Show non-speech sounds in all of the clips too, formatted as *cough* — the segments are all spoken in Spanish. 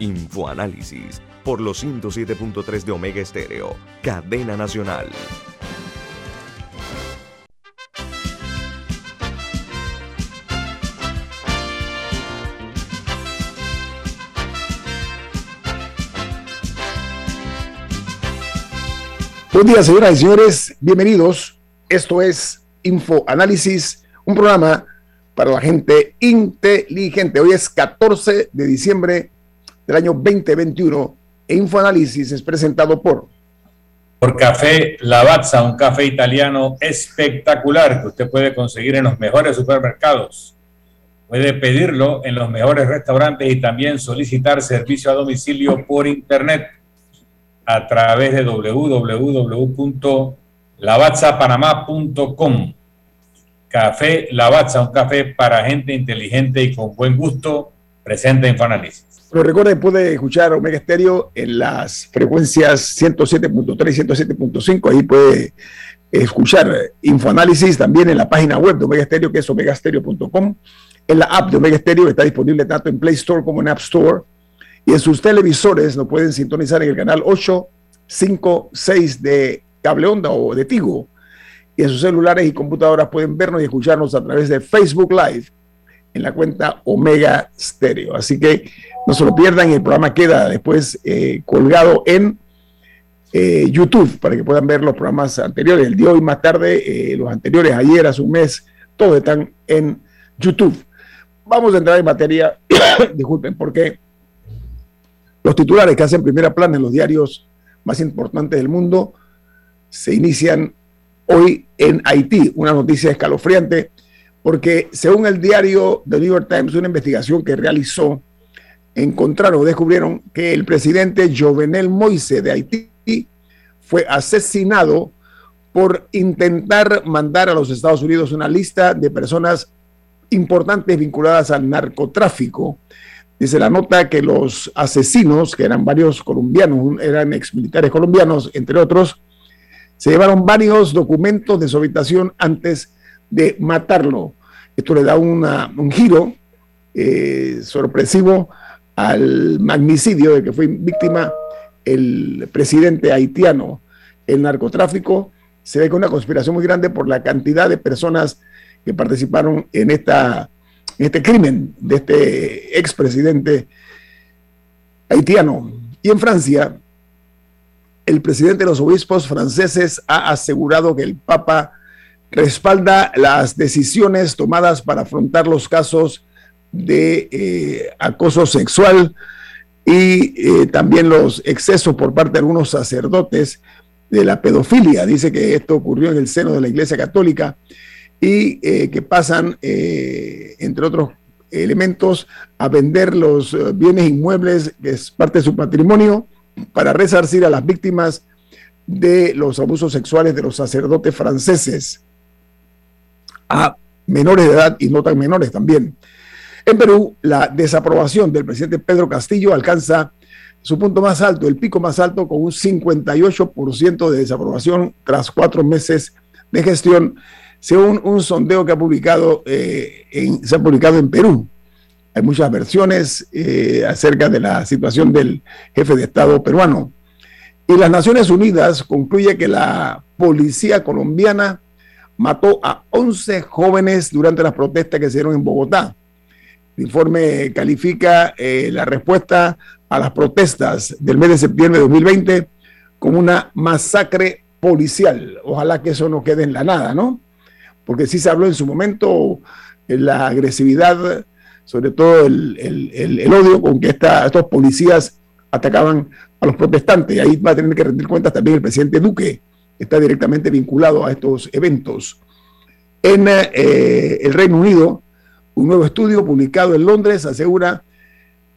Infoanálisis por los 107.3 de Omega Estéreo, cadena nacional. Buen día, señoras y señores. Bienvenidos. Esto es Infoanálisis, un programa para la gente inteligente. Hoy es 14 de diciembre del año 2021 e Infoanálisis es presentado por... Por Café Lavazza, un café italiano espectacular que usted puede conseguir en los mejores supermercados. Puede pedirlo en los mejores restaurantes y también solicitar servicio a domicilio por internet a través de www.lavazzapanamá.com. Café Lavazza, un café para gente inteligente y con buen gusto, presenta Infoanálisis. Pero recuerden, puede escuchar Omega Estéreo en las frecuencias 107.3 y 107.5. Ahí puede escuchar Infoanálisis también en la página web de Omega Estéreo, que es omegastereo.com. En la app de Omega Estéreo está disponible tanto en Play Store como en App Store. Y en sus televisores lo pueden sintonizar en el canal 856 de cable onda o de Tigo. Y en sus celulares y computadoras pueden vernos y escucharnos a través de Facebook Live en la cuenta Omega Stereo. Así que no se lo pierdan, el programa queda después eh, colgado en eh, YouTube para que puedan ver los programas anteriores, el día de hoy más tarde, eh, los anteriores, ayer, hace un mes, todos están en YouTube. Vamos a entrar en materia, *coughs* disculpen, porque los titulares que hacen primera plana en los diarios más importantes del mundo se inician hoy en Haití, una noticia escalofriante, porque según el diario The New York Times, una investigación que realizó, encontraron o descubrieron que el presidente Jovenel Moise de Haití fue asesinado por intentar mandar a los Estados Unidos una lista de personas importantes vinculadas al narcotráfico. Dice la nota que los asesinos, que eran varios colombianos, eran exmilitares colombianos, entre otros, se llevaron varios documentos de su habitación antes de matarlo. Esto le da un giro eh, sorpresivo al magnicidio de que fue víctima el presidente haitiano. El narcotráfico se ve con una conspiración muy grande por la cantidad de personas que participaron en, esta, en este crimen de este expresidente haitiano. Y en Francia, el presidente de los obispos franceses ha asegurado que el Papa respalda las decisiones tomadas para afrontar los casos de eh, acoso sexual y eh, también los excesos por parte de algunos sacerdotes de la pedofilia. Dice que esto ocurrió en el seno de la Iglesia Católica y eh, que pasan, entre otros elementos, a vender los bienes inmuebles, que es parte de su patrimonio, para resarcir a las víctimas de los abusos sexuales de los sacerdotes franceses a menores de edad y no tan menores también. En Perú, la desaprobación del presidente Pedro Castillo alcanza su punto más alto, el pico más alto, con un 58% de desaprobación tras cuatro meses de gestión, según un sondeo que ha publicado, eh, se ha publicado en Perú. Hay muchas versiones eh, acerca de la situación del jefe de Estado peruano. Y las Naciones Unidas concluye que la policía colombiana mató a 11 jóvenes durante las protestas que se dieron en Bogotá. El informe califica eh, la respuesta a las protestas del mes de septiembre de 2020 como una masacre policial. Ojalá que eso no quede en la nada, ¿no? Porque sí se habló en su momento de la agresividad, sobre todo el, odio con que estos policías atacaban a los protestantes. Y ahí va a tener que rendir cuentas también el presidente Duque, que está directamente vinculado a estos eventos. En eh, el Reino Unido, un nuevo estudio publicado en Londres asegura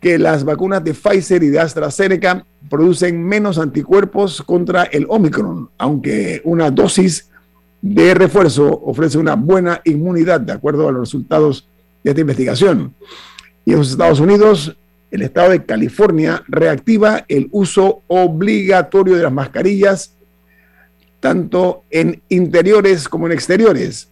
que las vacunas de Pfizer y de AstraZeneca producen menos anticuerpos contra el Omicron, aunque una dosis de refuerzo ofrece una buena inmunidad, de acuerdo a los resultados de esta investigación. Y en los Estados Unidos, el estado de California reactiva el uso obligatorio de las mascarillas, tanto en interiores como en exteriores.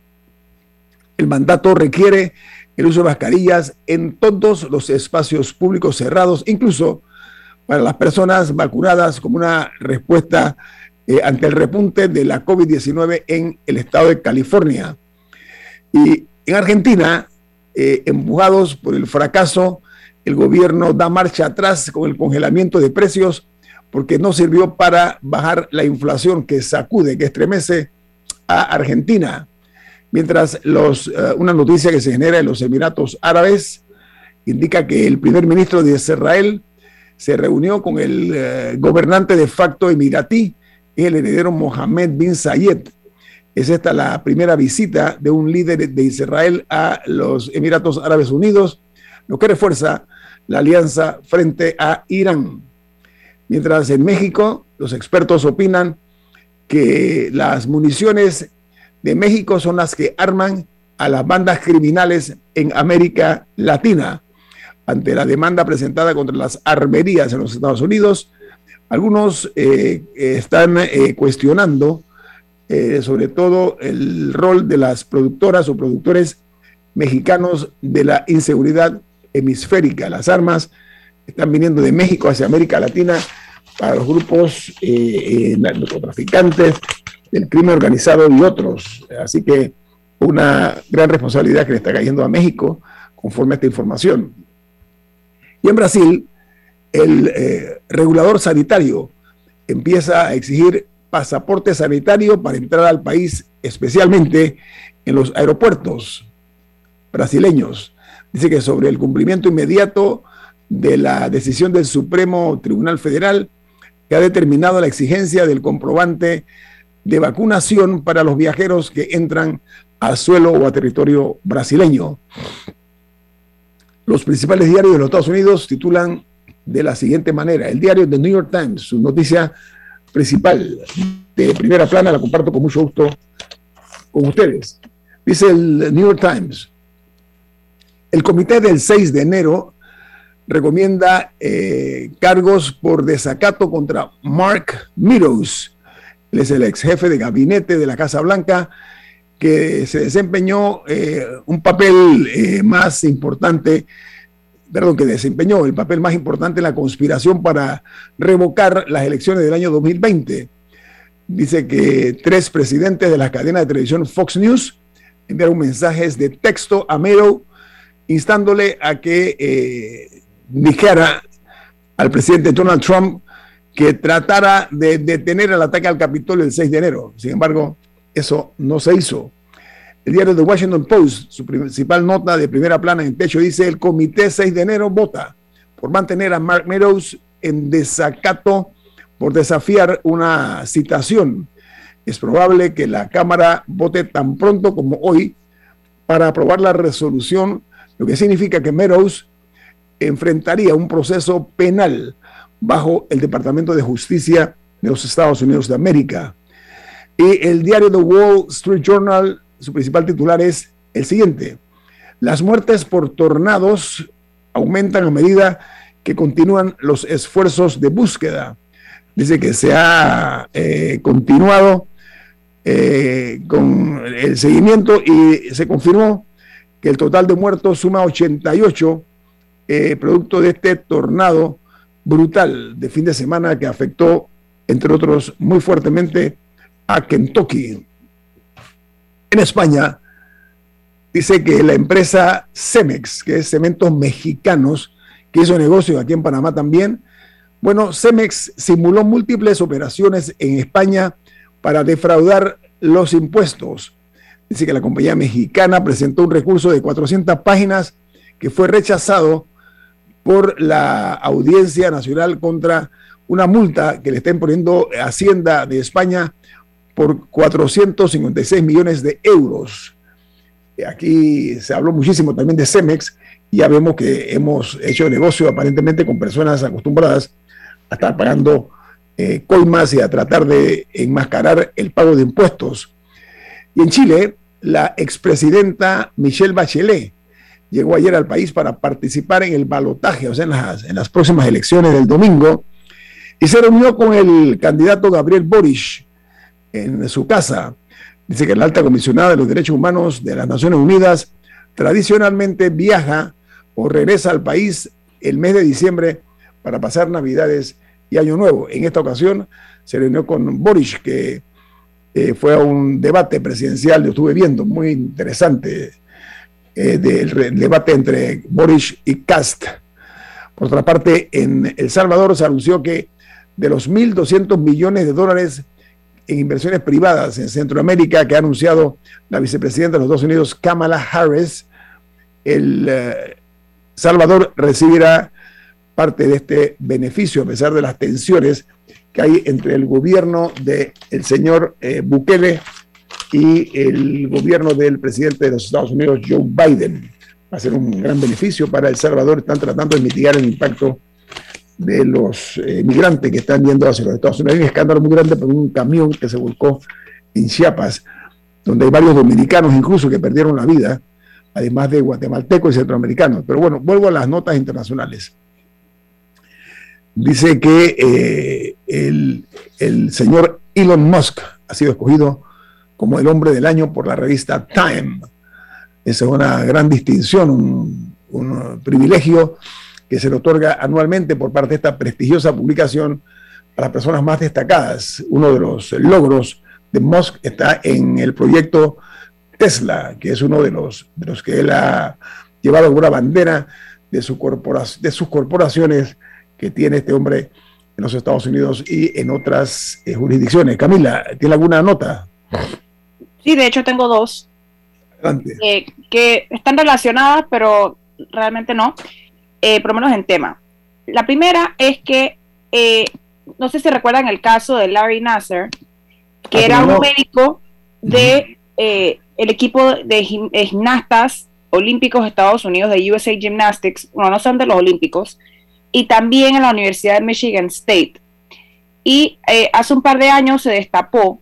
El mandato requiere el uso de mascarillas en todos los espacios públicos cerrados, incluso para las personas vacunadas como una respuesta eh, ante el repunte de la COVID-19 en el estado de California. Y en Argentina, eh, empujados por el fracaso, el gobierno da marcha atrás con el congelamiento de precios porque no sirvió para bajar la inflación que sacude, que estremece a Argentina. Mientras los, eh, una noticia que se genera en los Emiratos Árabes indica que el primer ministro de Israel se reunió con el eh, gobernante de facto emiratí, el heredero Mohammed bin Zayed. Es esta la primera visita de un líder de Israel a los Emiratos Árabes Unidos, lo que refuerza la alianza frente a Irán. Mientras en México los expertos opinan que las municiones de México son las que arman a las bandas criminales en América Latina. Ante la demanda presentada contra las armerías en los Estados Unidos, algunos eh, están eh, cuestionando eh, sobre todo el rol de las productoras o productores mexicanos de la inseguridad hemisférica. Las armas están viniendo de México hacia América Latina para los grupos narcotraficantes del crimen organizado y otros. Así que una gran responsabilidad que le está cayendo a México conforme a esta información. Y en Brasil, el eh, regulador sanitario empieza a exigir pasaporte sanitario para entrar al país, especialmente en los aeropuertos brasileños. Dice que sobre el cumplimiento inmediato de la decisión del Supremo Tribunal Federal que ha determinado la exigencia del comprobante de vacunación para los viajeros que entran a suelo o a territorio brasileño. Los principales diarios de los Estados Unidos titulan de la siguiente manera. El diario The New York Times, su noticia principal de primera plana, la comparto con mucho gusto con ustedes. Dice el New York Times, el comité del 6 de enero recomienda eh, cargos por desacato contra Mark Meadows, él es el ex jefe de gabinete de la Casa Blanca que se desempeñó eh, un papel eh, más importante, perdón, que desempeñó el papel más importante en la conspiración para revocar las elecciones del año 2020. Dice que tres presidentes de la cadena de televisión Fox News enviaron mensajes de texto a Mero instándole a que eh, dijera al presidente Donald Trump que tratara de detener el ataque al Capitolio el 6 de enero. Sin embargo, eso no se hizo. El diario The Washington Post, su principal nota de primera plana en techo, dice: el comité 6 de enero vota por mantener a Mark Meadows en desacato por desafiar una citación. Es probable que la Cámara vote tan pronto como hoy para aprobar la resolución, lo que significa que Meadows enfrentaría un proceso penal bajo el Departamento de Justicia de los Estados Unidos de América. Y el diario The Wall Street Journal, su principal titular es el siguiente. Las muertes por tornados aumentan a medida que continúan los esfuerzos de búsqueda. Dice que se ha eh, continuado eh, con el seguimiento y se confirmó que el total de muertos suma 88 eh, producto de este tornado brutal de fin de semana que afectó, entre otros, muy fuertemente a Kentucky. En España, dice que la empresa Cemex, que es Cementos Mexicanos, que hizo negocio aquí en Panamá también, bueno, Cemex simuló múltiples operaciones en España para defraudar los impuestos. Dice que la compañía mexicana presentó un recurso de 400 páginas que fue rechazado por la Audiencia Nacional contra una multa que le está imponiendo Hacienda de España por 456 millones de euros. Aquí se habló muchísimo también de Cemex ya vemos que hemos hecho negocio aparentemente con personas acostumbradas a estar pagando eh, coimas y a tratar de enmascarar el pago de impuestos. Y en Chile, la expresidenta Michelle Bachelet llegó ayer al país para participar en el balotaje, o sea, en las, próximas elecciones del domingo, y se reunió con el candidato Gabriel Boric en su casa. Dice que la alta comisionada de los derechos humanos de las Naciones Unidas tradicionalmente viaja o regresa al país el mes de diciembre para pasar Navidades y Año Nuevo. En esta ocasión se reunió con Boris, que eh, fue a un debate presidencial, lo estuve viendo, muy interesante, eh, del debate entre Boris y Cast. Por otra parte, en El Salvador se anunció que de los 1.200 millones de dólares en inversiones privadas en Centroamérica que ha anunciado la vicepresidenta de los Estados Unidos, Kamala Harris, el eh, Salvador recibirá parte de este beneficio a pesar de las tensiones que hay entre el gobierno del señor eh, Bukele y el gobierno del presidente de los Estados Unidos, Joe Biden. Va a ser un gran beneficio para El Salvador. Están tratando de mitigar el impacto de los eh, migrantes que están yendo hacia los Estados Unidos. Hay un escándalo muy grande por un camión que se volcó en Chiapas, donde hay varios dominicanos incluso que perdieron la vida, además de guatemaltecos y centroamericanos. Pero bueno, vuelvo a las notas internacionales. Dice que eh, el, el señor Elon Musk ha sido escogido como el hombre del año por la revista Time. Esa es una gran distinción, un, privilegio que se le otorga anualmente por parte de esta prestigiosa publicación a las personas más destacadas. Uno de los logros de Musk está en el proyecto Tesla, que es uno de los, que él ha llevado una bandera de sus corporaciones que tiene este hombre en los Estados Unidos y en otras eh, jurisdicciones. Camila, ¿tiene alguna nota? Sí, de hecho tengo dos. Eh, que están relacionadas, pero realmente no. Eh, por lo menos en tema. La primera es que, eh, no sé si recuerdan el caso de Larry Nasser, que ah, era un médico de eh, el equipo de gimnastas olímpicos de Estados Unidos, de USA Gymnastics, bueno, no son de los olímpicos, y también en la Universidad de Michigan State. Y hace un par de años se destapó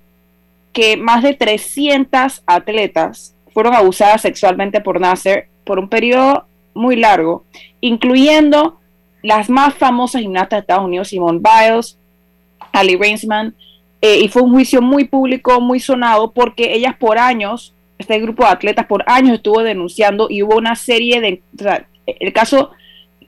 que más de 300 atletas fueron abusadas sexualmente por Nasser por un periodo muy largo, incluyendo las más famosas gimnastas de Estados Unidos, Simone Biles, Ali Rainsman, eh, y fue un juicio muy público, muy sonado, porque ellas por años, este grupo de atletas por años estuvo denunciando y hubo una serie de, el caso,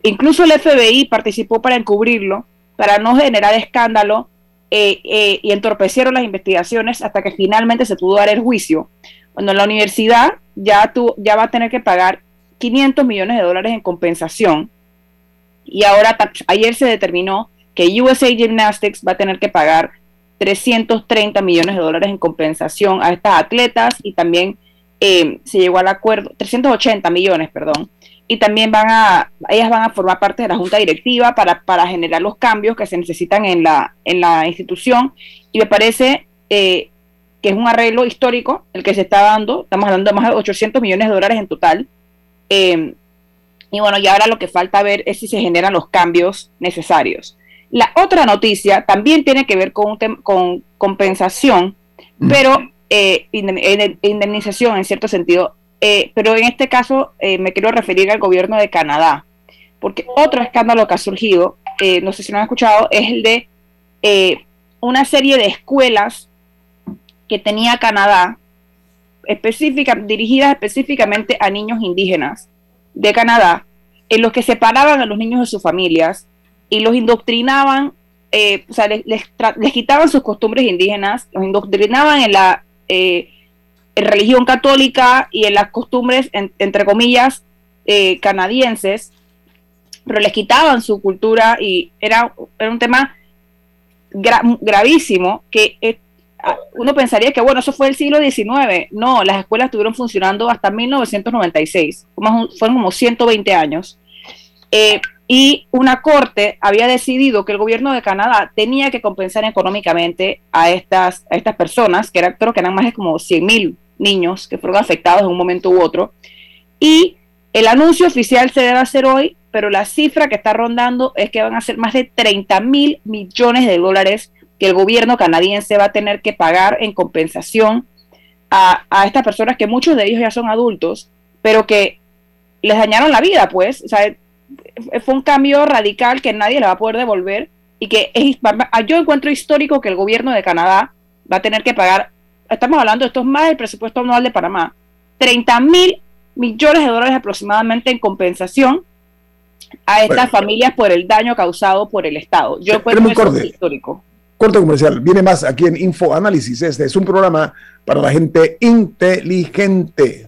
incluso el FBI participó para encubrirlo, para no generar escándalo, eh, eh, y entorpecieron las investigaciones hasta que finalmente se pudo dar el juicio. Cuando la universidad ya, tu, ya va a tener que pagar 500 millones de dólares en compensación. Y ahora, ayer se determinó que USA Gymnastics va a tener que pagar 330 millones de dólares en compensación a estas atletas y también eh, se llegó al acuerdo, 380 millones, perdón, y también van a, ellas van a formar parte de la junta directiva para, para generar los cambios que se necesitan en la, en la institución y me parece eh, que es un arreglo histórico el que se está dando, estamos hablando de más de 800 millones de dólares en total, Em, y bueno, y ahora lo que falta ver es si se generan los cambios necesarios. La otra noticia también tiene que ver con, con compensación, mm. pero eh, indemnización en cierto sentido, eh, pero en este caso eh, me quiero referir al gobierno de Canadá, porque otro escándalo que ha surgido, no sé si lo han escuchado, es el de una serie de escuelas que tenía Canadá dirigidas específicamente a niños indígenas de Canadá, en los que separaban a los niños de sus familias y los indoctrinaban, eh, o sea, les, quitaban sus costumbres indígenas, los indoctrinaban en la eh, religión católica y en las costumbres, entre comillas, eh, canadienses, pero les quitaban su cultura y era, era un tema gravísimo que Ah, uno pensaría que, bueno, eso fue el siglo XIX. No, las escuelas estuvieron funcionando hasta 1996, fueron como 120 años. Eh, y una corte había decidido que el gobierno de Canadá tenía que compensar económicamente a estas, a estas personas, que era, creo que eran más de como 100 mil niños que fueron afectados en un momento u otro. Y El anuncio oficial se debe hacer hoy, pero la cifra que está rondando es que van a ser más de 30 mil millones de dólares que el gobierno canadiense va a tener que pagar en compensación a, estas personas que muchos de ellos ya son adultos, pero que les dañaron la vida, pues. Fue un cambio radical que nadie le va a poder devolver y que es, yo encuentro histórico que el gobierno de Canadá va a tener que pagar, estamos hablando, esto es más del presupuesto anual de Panamá, 30 mil millones de dólares aproximadamente en compensación a estas familias por el daño causado por el Estado. Yo encuentro histórico. Corte comercial, viene más aquí en Info Análisis. Este es un programa para la gente inteligente.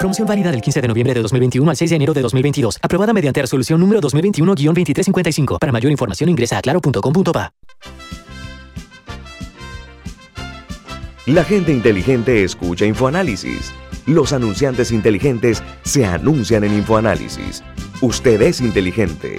Promoción válida del 15 de noviembre de 2021 al 6 de enero de 2022. Aprobada mediante resolución número 2021-2355. Para mayor información ingresa a claro.com.pa. La gente inteligente escucha InfoAnálisis. Los anunciantes inteligentes se anuncian en InfoAnálisis. Usted es inteligente.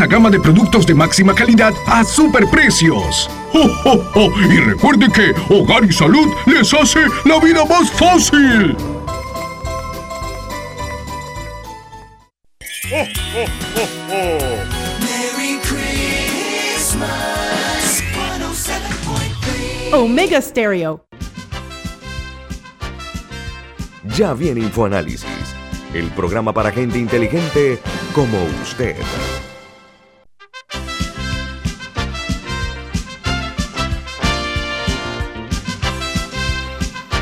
gama de productos de máxima calidad a superprecios. ¡Oh, Y recuerde que Hogar y Salud les hace la vida más fácil. Omega Stereo. Ya viene InfoAnálisis, el programa para gente inteligente como usted.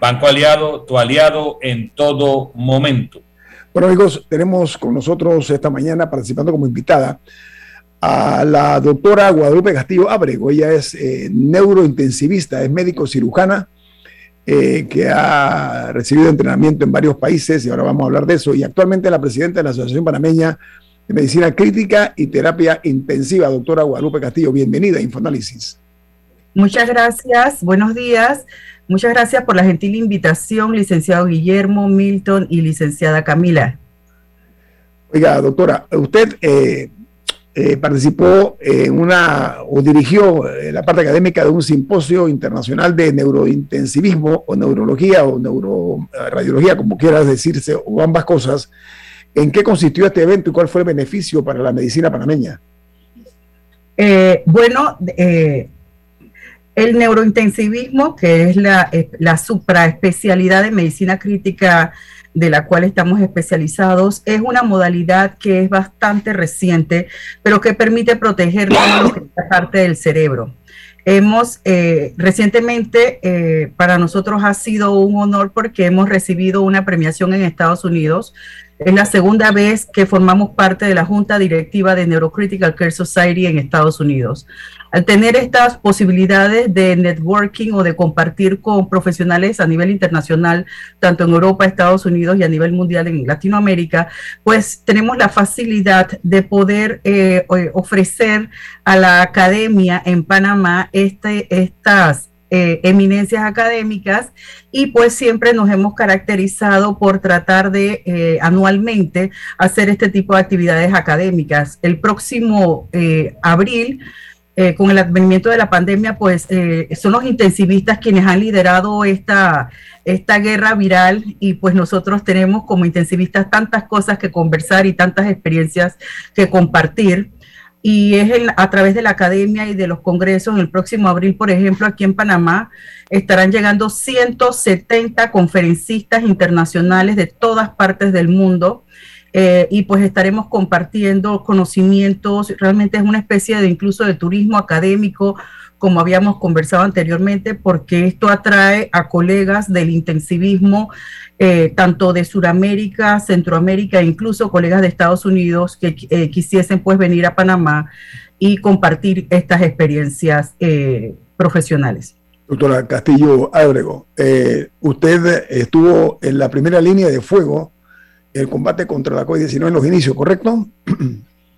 Banco Aliado, tu aliado en todo momento. Bueno amigos, tenemos con nosotros esta mañana participando como invitada a la doctora Guadalupe Castillo Abrego. Ella es eh, neurointensivista, es médico cirujana eh, que ha recibido entrenamiento en varios países y ahora vamos a hablar de eso. Y actualmente es la presidenta de la Asociación Panameña de Medicina Crítica y Terapia Intensiva. Doctora Guadalupe Castillo, bienvenida a Infoanálisis. Muchas gracias, buenos días. Muchas gracias por la gentil invitación, licenciado Guillermo, Milton y licenciada Camila. Oiga, doctora, usted eh, eh, participó en una o dirigió eh, la parte académica de un simposio internacional de neurointensivismo o neurología o neuroradiología, como quieras decirse, o ambas cosas. ¿En qué consistió este evento y cuál fue el beneficio para la medicina panameña? bueno, el neurointensivismo, que es la, la supraespecialidad de medicina crítica de la cual estamos especializados, es una modalidad que es bastante reciente, pero que permite proteger toda parte del cerebro. Hemos eh, recientemente, eh, para nosotros ha sido un honor porque hemos recibido una premiación en Estados Unidos. Es la segunda vez que formamos parte de la Junta Directiva de Neurocritical Care Society en Estados Unidos. Al tener estas posibilidades de networking o de compartir con profesionales a nivel internacional, tanto en Europa, Estados Unidos y a nivel mundial en Latinoamérica, pues tenemos la facilidad de poder eh, ofrecer a la academia en Panamá este, estas eh, eminencias académicas y pues siempre nos hemos caracterizado por tratar de eh, anualmente hacer este tipo de actividades académicas. El próximo abril eh, con el advenimiento de la pandemia, pues eh, son los intensivistas quienes han liderado esta, esta guerra viral y pues nosotros tenemos como intensivistas tantas cosas que conversar y tantas experiencias que compartir. Y es a través de la academia y de los congresos, en el próximo abril, por ejemplo, aquí en Panamá, estarán llegando 170 conferencistas internacionales de todas partes del mundo eh, y pues estaremos compartiendo conocimientos, realmente es una especie de incluso de turismo académico, como habíamos conversado anteriormente, porque esto atrae a colegas del intensivismo, eh, tanto de Sudamérica, Centroamérica, e incluso colegas de Estados Unidos que eh, quisiesen pues venir a Panamá y compartir estas experiencias profesionales. Doctora Castillo Ábrego, usted estuvo en la primera línea de fuego el combate contra la COVID-19 en los inicios, ¿correcto?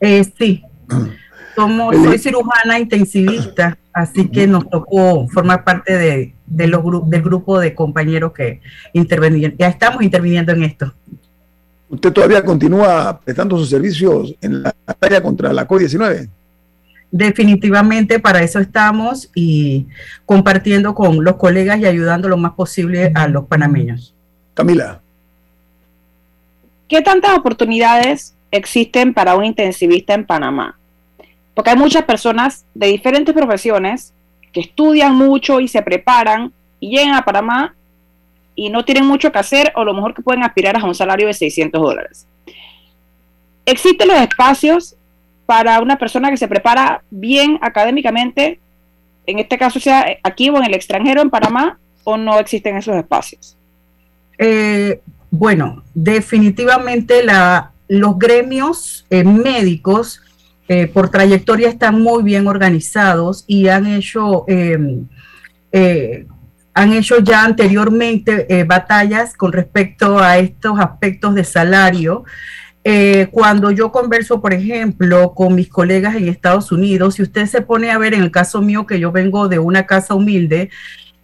Eh, sí. *clears throat* Soy cirujana intensivista, así que nos tocó formar parte de, los del grupo de compañeros que intervenían. Ya estamos interviniendo en esto. ¿Usted todavía continúa prestando sus servicios en la batalla contra la COVID-19? Definitivamente para eso estamos y compartiendo con los colegas y ayudando lo más posible a los panameños. Camila. ¿Qué tantas oportunidades existen para un intensivista en Panamá? Porque hay muchas personas de diferentes profesiones que estudian mucho y se preparan y llegan a Panamá y no tienen mucho que hacer o lo mejor que pueden aspirar a un salario de 600 dólares. ¿Existen los espacios para una persona que se prepara bien académicamente, en este caso sea aquí o en el extranjero, en Panamá, o no existen esos espacios? Eh, bueno, definitivamente los gremios eh, médicos eh, por trayectoria están muy bien organizados y han hecho, em, eh, han hecho ya anteriormente batallas con respecto a estos aspectos de salario. cuando yo converso, por ejemplo, con mis colegas en Estados Unidos, si usted se pone a ver en el caso mío que yo vengo de una casa humilde,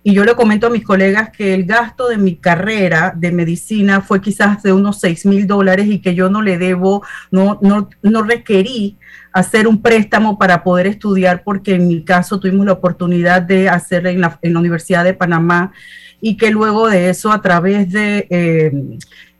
y yo le comento a mis colegas que el gasto de mi carrera de medicina fue quizás de unos 6 mil dólares y que yo no le debo, no, no, no requerí hacer un préstamo para poder estudiar porque en mi caso tuvimos la oportunidad de hacerlo en la, en la Universidad de Panamá y que luego de eso a través de eh,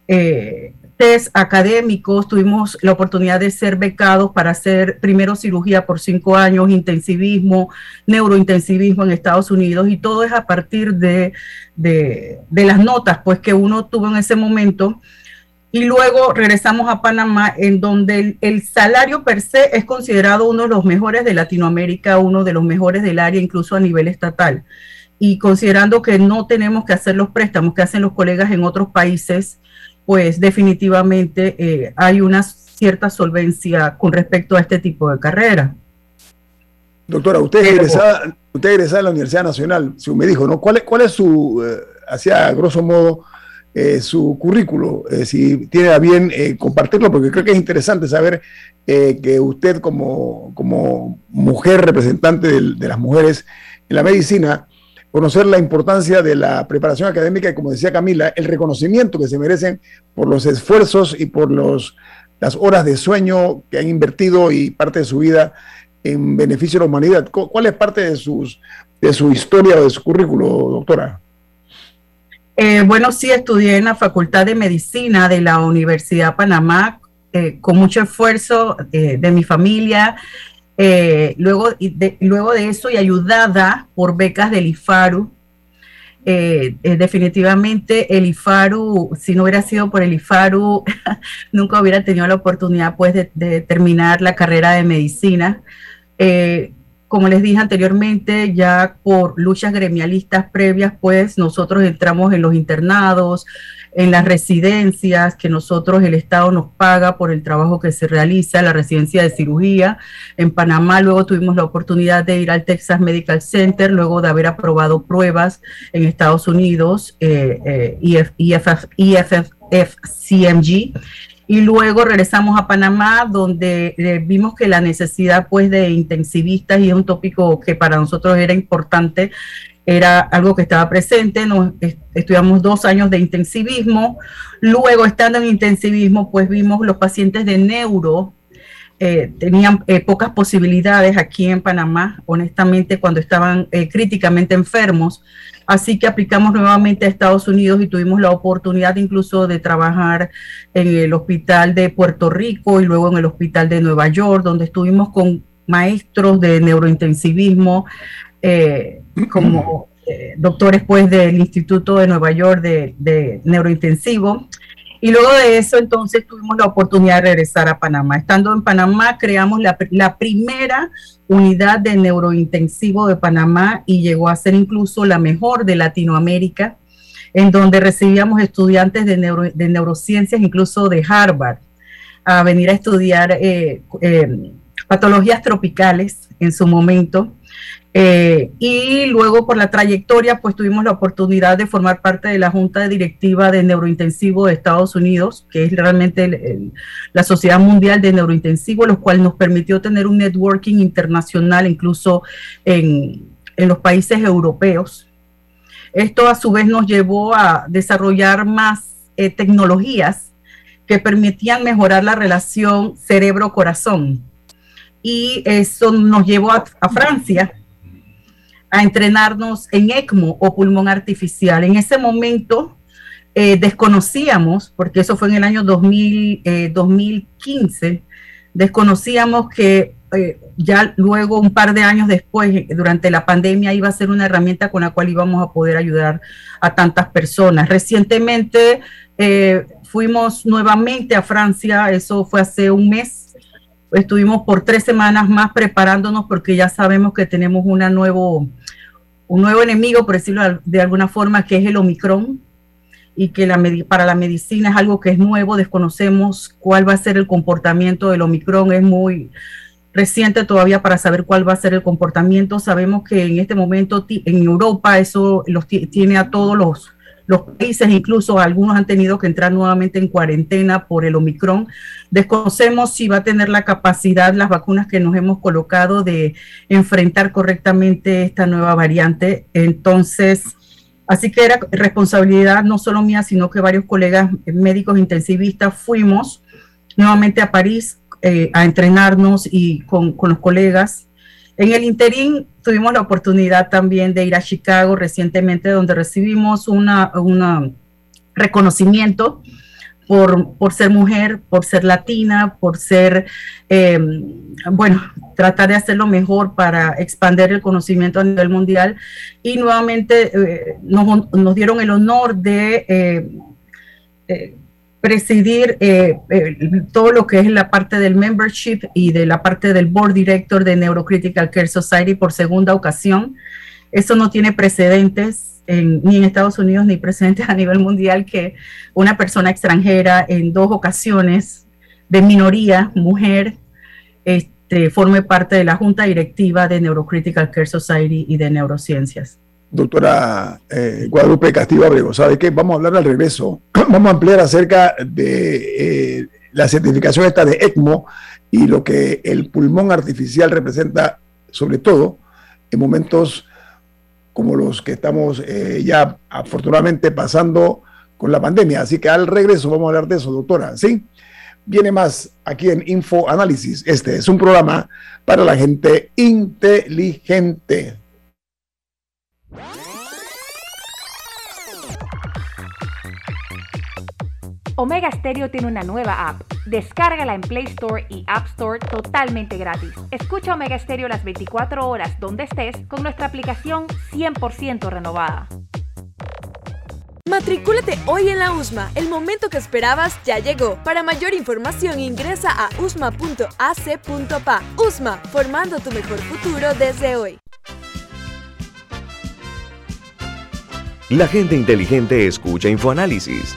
eh, test académicos, tuvimos la oportunidad de ser becados para hacer primero cirugía por cinco años, intensivismo, neurointensivismo en Estados Unidos y todo es a partir de, de, las notas pues que uno tuvo en ese momento. Y luego regresamos a Panamá, en donde el, el, salario per se es considerado uno de los mejores de Latinoamérica, uno de los mejores del área, incluso a nivel estatal. Y considerando que no tenemos que hacer los préstamos que hacen los colegas en otros países, pues definitivamente eh, hay una cierta solvencia con respecto a este tipo de carrera. Doctora, usted es egresada, usted egresada la Universidad Nacional, si me dijo, ¿no? ¿Cuál es, cuál es su, eh, hacia grosso modo, eh, su currículo? si tiene a bien compartirlo, porque creo que es interesante saber que usted como, como mujer representante de, las mujeres en la medicina, conocer la importancia de la preparación académica y, como decía Camila, el reconocimiento que se merecen por los esfuerzos y por los, las horas de sueño que han invertido y parte de su vida en beneficio de la humanidad. ¿Cuál es parte de, sus, de su historia o de su currículo, doctora? Eh, bueno, sí, estudié en la Facultad de Medicina de la Universidad de Panamá eh, con mucho esfuerzo eh, de mi familia eh, luego, de, luego de eso y ayudada por becas del IFARU, eh, eh, definitivamente el IFARU, si no hubiera sido por el IFARU, *laughs* nunca hubiera tenido la oportunidad pues de, terminar la carrera de medicina. Como les dije anteriormente, ya por luchas gremialistas previas, pues nosotros entramos en los internados, en las residencias que nosotros, el Estado nos paga por el trabajo que se realiza, la residencia de cirugía. En Panamá luego tuvimos la oportunidad de ir al Texas Medical Center, luego de haber aprobado pruebas en Estados Unidos, eh, eh, y luego regresamos a Panamá donde eh, vimos que la necesidad pues de intensivistas y es un tópico que para nosotros era importante era algo que estaba presente, nos estudiamos dos años de intensivismo, luego estando en intensivismo pues vimos los pacientes de neuro eh, tenían eh, pocas posibilidades aquí en Panamá, honestamente, cuando estaban críticamente enfermos. Así que aplicamos nuevamente a Estados Unidos y tuvimos la oportunidad incluso de trabajar en el hospital de Puerto Rico y luego en el hospital de Nueva York, donde estuvimos con maestros de neurointensivismo, eh, como eh, doctores pues del Instituto de Nueva York de Neurointensivo. Y luego de eso, entonces tuvimos la oportunidad de regresar a Panamá. Estando en Panamá, creamos la, primera unidad de neurointensivo de Panamá y llegó a ser incluso la mejor de Latinoamérica, en donde recibíamos estudiantes de, de neurociencias, incluso de Harvard, a venir a estudiar eh, eh, patologías tropicales en su momento eh, y luego por la trayectoria, pues tuvimos la oportunidad de formar parte de la Junta de Directiva de Neurointensivo de Estados Unidos, que es realmente la Sociedad Mundial de Neurointensivo, lo cual nos permitió tener un networking internacional incluso en, los países europeos. Esto a su vez nos llevó a desarrollar más eh, tecnologías que permitían mejorar la relación cerebro-corazón. Y eso nos llevó a Francia, a entrenarnos en ECMO o pulmón artificial. En ese momento eh, desconocíamos, porque eso fue en el año 2000, 2015, eh, desconocíamos que eh, ya luego, un par de años después, durante la pandemia, iba a ser una herramienta con la cual íbamos a poder ayudar a tantas personas. Recientemente fuimos nuevamente a Francia, eso fue hace un mes, estuvimos por tres semanas más preparándonos porque ya sabemos que tenemos una nuevo, un nuevo enemigo, por decirlo de alguna forma, que es el Omicron y que la, para la medicina es algo que es nuevo, desconocemos cuál va a ser el comportamiento del Omicron, es muy reciente todavía para saber cuál va a ser el comportamiento. Sabemos que en este momento en Europa eso los tiene a todos los los países, incluso algunos han tenido que entrar nuevamente en cuarentena por el Omicron. Desconocemos si va a tener la capacidad las vacunas que nos hemos colocado de enfrentar correctamente esta nueva variante. Entonces, así que era responsabilidad no solo mía, sino que varios colegas médicos intensivistas fuimos nuevamente a París eh, a entrenarnos y con, con los colegas en el interín tuvimos la oportunidad también de ir a Chicago recientemente, donde recibimos un reconocimiento por, por, ser mujer, por ser latina, por ser, em, bueno, tratar de hacerlo mejor para expandir el conocimiento a nivel mundial. Y nuevamente eh, nos, nos, dieron el honor de eh, eh, presidir eh, eh, todo lo que es la parte del membership y de la parte del board director de Neurocritical Care Society por segunda ocasión. Eso no tiene precedentes ni en Estados Unidos ni precedentes a nivel mundial que una persona extranjera en dos ocasiones de minoría, mujer, este, forme parte de la junta directiva de Neurocritical Care Society y de neurociencias doctora eh, Guadalupe Castillo Abrego. ¿Sabe qué? Vamos a hablar al regreso. Vamos a ampliar acerca de eh, la certificación esta de ECMO y lo que el pulmón artificial representa, sobre todo en momentos como los que estamos eh, ya afortunadamente pasando con la pandemia. Así que al regreso vamos a hablar de eso, doctora. ¿Sí? Viene más aquí en Info Análisis. Este es un programa para la gente inteligente. Omega Stereo tiene una nueva app. Descárgala en Play Store y App Store totalmente gratis. Escucha Omega Stereo las 24 horas donde estés con nuestra aplicación 100% renovada. Matricúlate hoy en la USMA. El momento que esperabas ya llegó. Para mayor información ingresa a usma.ac.pa. USMA, formando tu mejor futuro desde hoy. La gente inteligente escucha InfoAnálisis.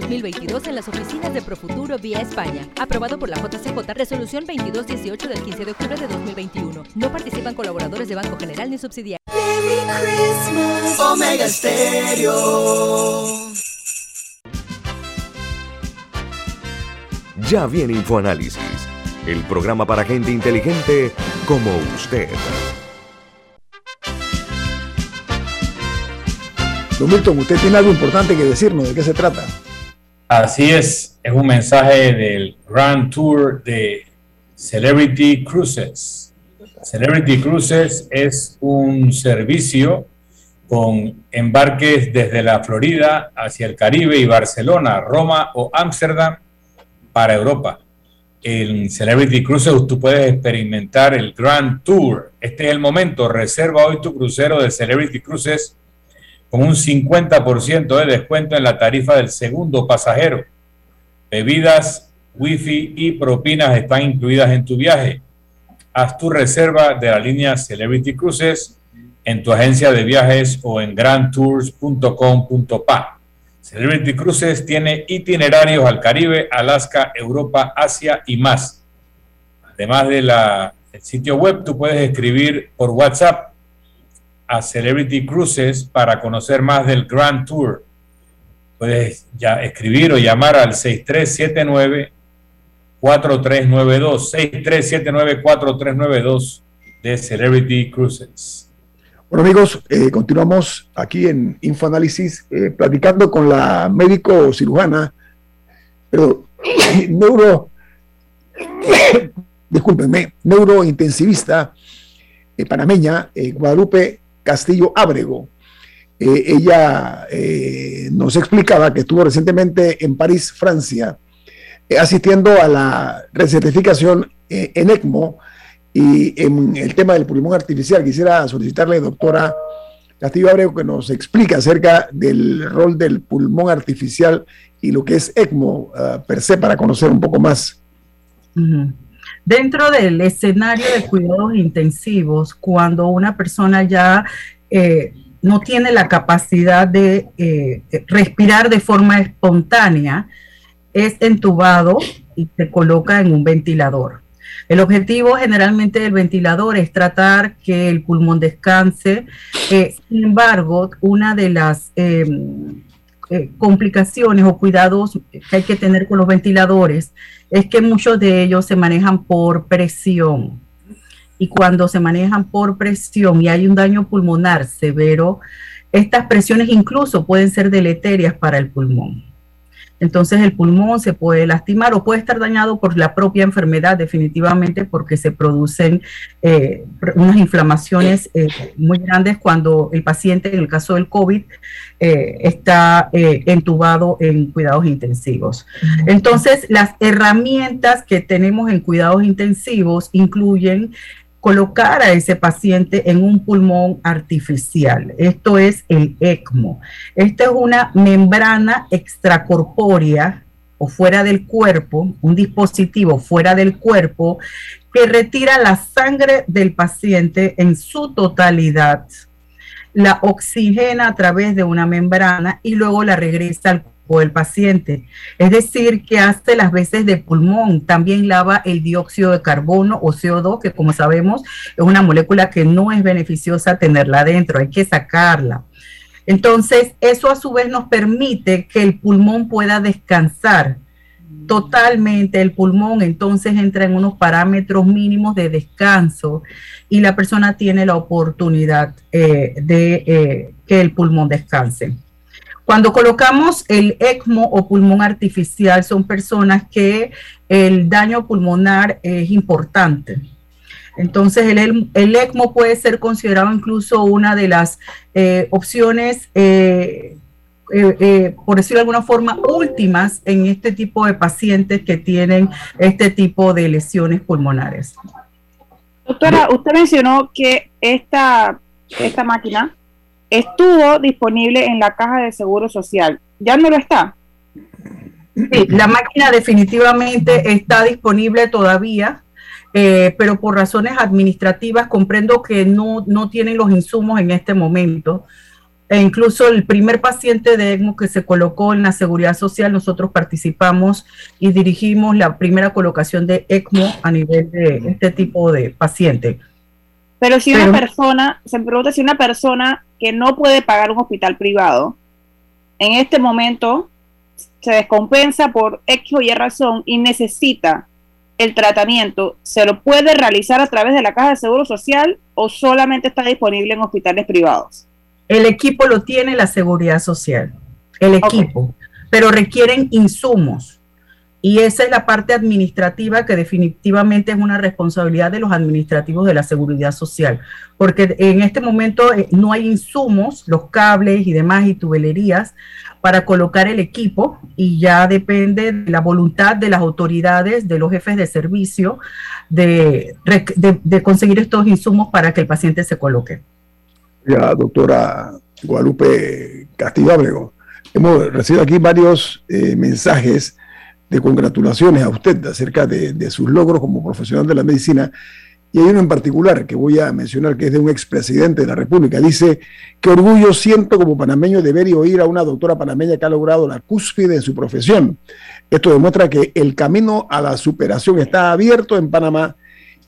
2022 en las oficinas de Profuturo vía España. Aprobado por la JCJ, resolución 2218 del 15 de octubre de 2021. No participan colaboradores de Banco General ni subsidiarios. Omega Stereo. Ya viene InfoAnálisis, el programa para gente inteligente como usted. Don Milton, usted tiene algo importante que decirnos, ¿de qué se trata? Así es, es un mensaje del Grand Tour de Celebrity Cruises. Celebrity Cruises es un servicio con embarques desde la Florida hacia el Caribe y Barcelona, Roma o Ámsterdam para Europa. En Celebrity Cruises tú puedes experimentar el Grand Tour. Este es el momento. Reserva hoy tu crucero de Celebrity Cruises con un 50% de descuento en la tarifa del segundo pasajero. Bebidas, wifi y propinas están incluidas en tu viaje. Haz tu reserva de la línea Celebrity Cruises en tu agencia de viajes o en grandtours.com.pa. Celebrity Cruises tiene itinerarios al Caribe, Alaska, Europa, Asia y más. Además del sitio web, tú puedes escribir por WhatsApp a Celebrity Cruises para conocer más del Grand Tour. Puedes ya escribir o llamar al 6379 4392 6379 4392 de Celebrity Cruises. Bueno amigos, eh, continuamos aquí en Infoanálisis eh, platicando con la médico cirujana, pero *coughs* neuro, *coughs* discúlpenme, neurointensivista eh, panameña, Guadalupe Castillo Ábrego. ella nos explicaba que estuvo recientemente en París, Francia, asistiendo a la recertificación en ECMO y en el tema del pulmón artificial, quisiera solicitarle, doctora Castillo Abreu, que nos explique acerca del rol del pulmón artificial y lo que es ECMO uh, per se, para conocer un poco más. Dentro del escenario de cuidados intensivos, cuando una persona ya eh, no tiene la capacidad de eh, respirar de forma espontánea, es entubado y se coloca en un ventilador. El objetivo generalmente del ventilador es tratar que el pulmón descanse. Eh, sin embargo, una de las eh, complicaciones o cuidados que hay que tener con los ventiladores es que muchos de ellos se manejan por presión. Y cuando se manejan por presión y hay un daño pulmonar severo, estas presiones incluso pueden ser deleterias para el pulmón. Entonces el pulmón se puede lastimar o puede estar dañado por la propia enfermedad definitivamente porque se producen eh, unas inflamaciones eh, muy grandes cuando el paciente, en el caso del COVID, eh, está entubado en cuidados intensivos. Entonces las herramientas que tenemos en cuidados intensivos incluyen colocar a ese paciente en un pulmón artificial. Esto es el ECMO. Esta es una membrana extracorpórea o fuera del cuerpo, un dispositivo fuera del cuerpo que retira la sangre del paciente en su totalidad, la oxigena a través de una membrana y luego la regresa al o el paciente. Es decir, que hace las veces de pulmón, también lava el dióxido de carbono o CO2, que como sabemos es una molécula que no es beneficiosa tenerla adentro, hay que sacarla. Entonces, eso a su vez nos permite que el pulmón pueda descansar totalmente el pulmón, entonces entra en unos parámetros mínimos de descanso y la persona tiene la oportunidad eh, de eh, que el pulmón descanse. Cuando colocamos el ECMO o pulmón artificial, son personas que el daño pulmonar es importante. Entonces, el, el ECMO puede ser considerado incluso una de las eh, opciones eh, eh, por decirlo de alguna forma, últimas en este tipo de pacientes que tienen este tipo de lesiones pulmonares. Doctora, usted mencionó que esta, esta máquina estuvo disponible en la caja de seguro social. ¿Ya no lo está? Sí, la máquina definitivamente está disponible todavía, eh, pero por razones administrativas comprendo que no, no tienen los insumos en este momento. E incluso el primer paciente de ECMO que se colocó en la seguridad social, nosotros participamos y dirigimos la primera colocación de ECMO a nivel de este tipo de paciente. Pero si una persona, se me pregunta si una persona que no puede pagar un hospital privado, en este momento se descompensa por X o Y razón y necesita el tratamiento, ¿se lo puede realizar a través de la caja de seguro social o solamente está disponible en hospitales privados? El equipo lo tiene la seguridad social, el equipo, pero requieren insumos. Y esa es la parte administrativa que definitivamente es una responsabilidad de los administrativos de la seguridad social, porque en este momento eh, no hay insumos, los cables y demás y tubelerías para colocar el equipo y ya depende de la voluntad de las autoridades, de los jefes de servicio, de, conseguir estos insumos para que el paciente se coloque la doctora Guadalupe Castillo Abrego. Hemos recibido aquí varios eh, mensajes de congratulaciones a usted acerca de, sus logros como profesional de la medicina. Y hay uno en particular que voy a mencionar que es de un expresidente de la República. Dice, qué orgullo siento como panameño de ver y oír a una doctora panameña que ha logrado la cúspide en su profesión. Esto demuestra que el camino a la superación está abierto en Panamá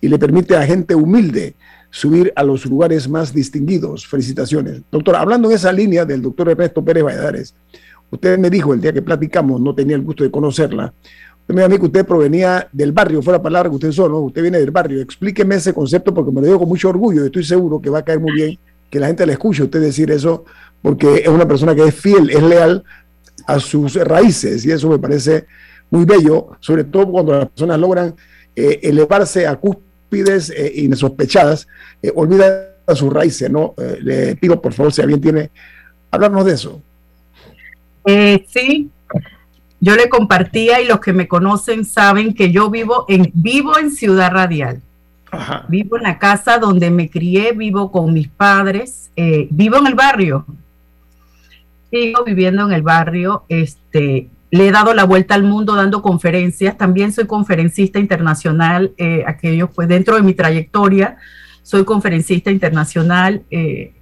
y le permite a gente humilde subir a los lugares más distinguidos. Felicitaciones. Doctor, hablando en esa línea del doctor Ernesto Pérez Valladares, usted me dijo el día que platicamos, no tenía el gusto de conocerla, usted me dijo que usted provenía del barrio, fue la palabra que usted usó, ¿no? Usted viene del barrio. Explíqueme ese concepto porque me lo digo con mucho orgullo. Estoy seguro que va a caer muy bien que la gente le escuche a usted decir eso porque es una persona que es fiel, es leal a sus raíces y eso me parece muy bello, sobre todo cuando las personas logran eh, elevarse a cúspide pides eh, insospechadas, eh, olvida sus raíces, ¿no? Eh, le pido, por favor, si alguien tiene, hablarnos de eso. Sí, yo le compartía y los que me conocen saben que yo vivo en, vivo en Ciudad Radial. Vivo en la casa donde me crié, vivo con mis padres, vivo en el barrio. Sigo viviendo en el barrio, este, le he dado la vuelta al mundo dando conferencias. También soy conferencista internacional, eh, aquello pues dentro de mi trayectoria, soy conferencista internacional eh,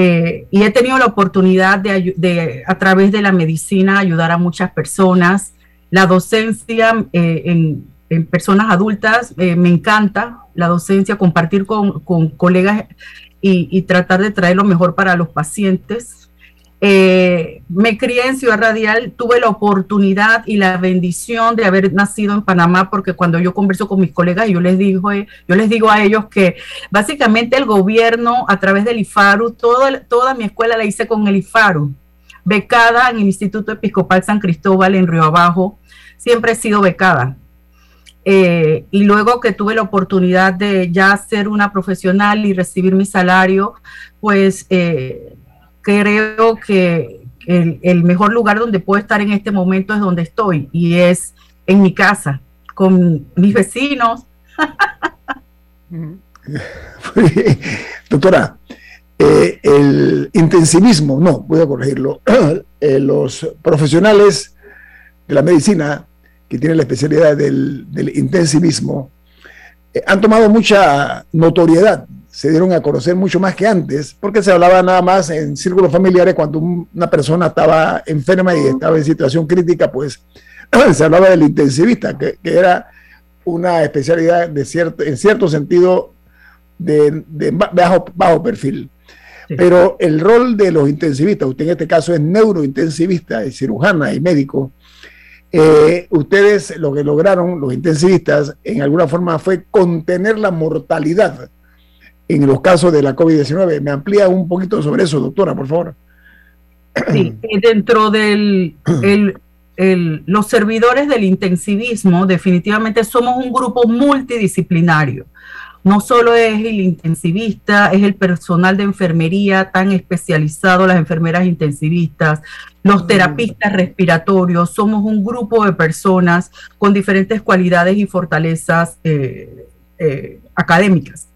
eh, y he tenido la oportunidad de, a través de la medicina, ayudar a muchas personas. La docencia en, personas adultas me encanta, la docencia, compartir con, colegas y, y tratar de traer lo mejor para los pacientes eh, me crié en Ciudad Radial, tuve la oportunidad y la bendición de haber nacido en Panamá, porque cuando yo converso con mis colegas, yo les digo, eh, yo les digo a ellos que básicamente el gobierno, a través del IFARU, toda, toda mi escuela la hice con el IFARU, becada en el Instituto Episcopal San Cristóbal en Río Abajo, siempre he sido becada. Eh, y luego que tuve la oportunidad de ya ser una profesional y recibir mi salario, pues creo que el, mejor lugar donde puedo estar en este momento es donde estoy y es en mi casa, con mis vecinos. *laughs* Doctora, eh, el intensivismo, no, voy a corregirlo, *clears throat* eh, los profesionales de la medicina que tienen la especialidad del, intensivismo eh, han tomado mucha notoriedad se dieron a conocer mucho más que antes, porque se hablaba nada más en círculos familiares cuando una persona estaba enferma y estaba en situación crítica, pues *clears throat* se hablaba del intensivista, que, era una especialidad de cierto, en cierto sentido de, bajo, bajo perfil. Pero el rol de los intensivistas, usted en este caso es neurointensivista, es cirujana y médico, eh, ustedes lo que lograron, los intensivistas, en alguna forma fue contener la mortalidad en los casos de la COVID-19. ¿Me amplía un poquito sobre eso, doctora, por favor? Sí, *clears throat* eh, dentro del los servidores del intensivismo, definitivamente somos un grupo multidisciplinario. No solo es el intensivista, es el personal de enfermería tan especializado, las enfermeras intensivistas, los terapistas respiratorios, somos un grupo de personas con diferentes cualidades y fortalezas eh, eh, académicas.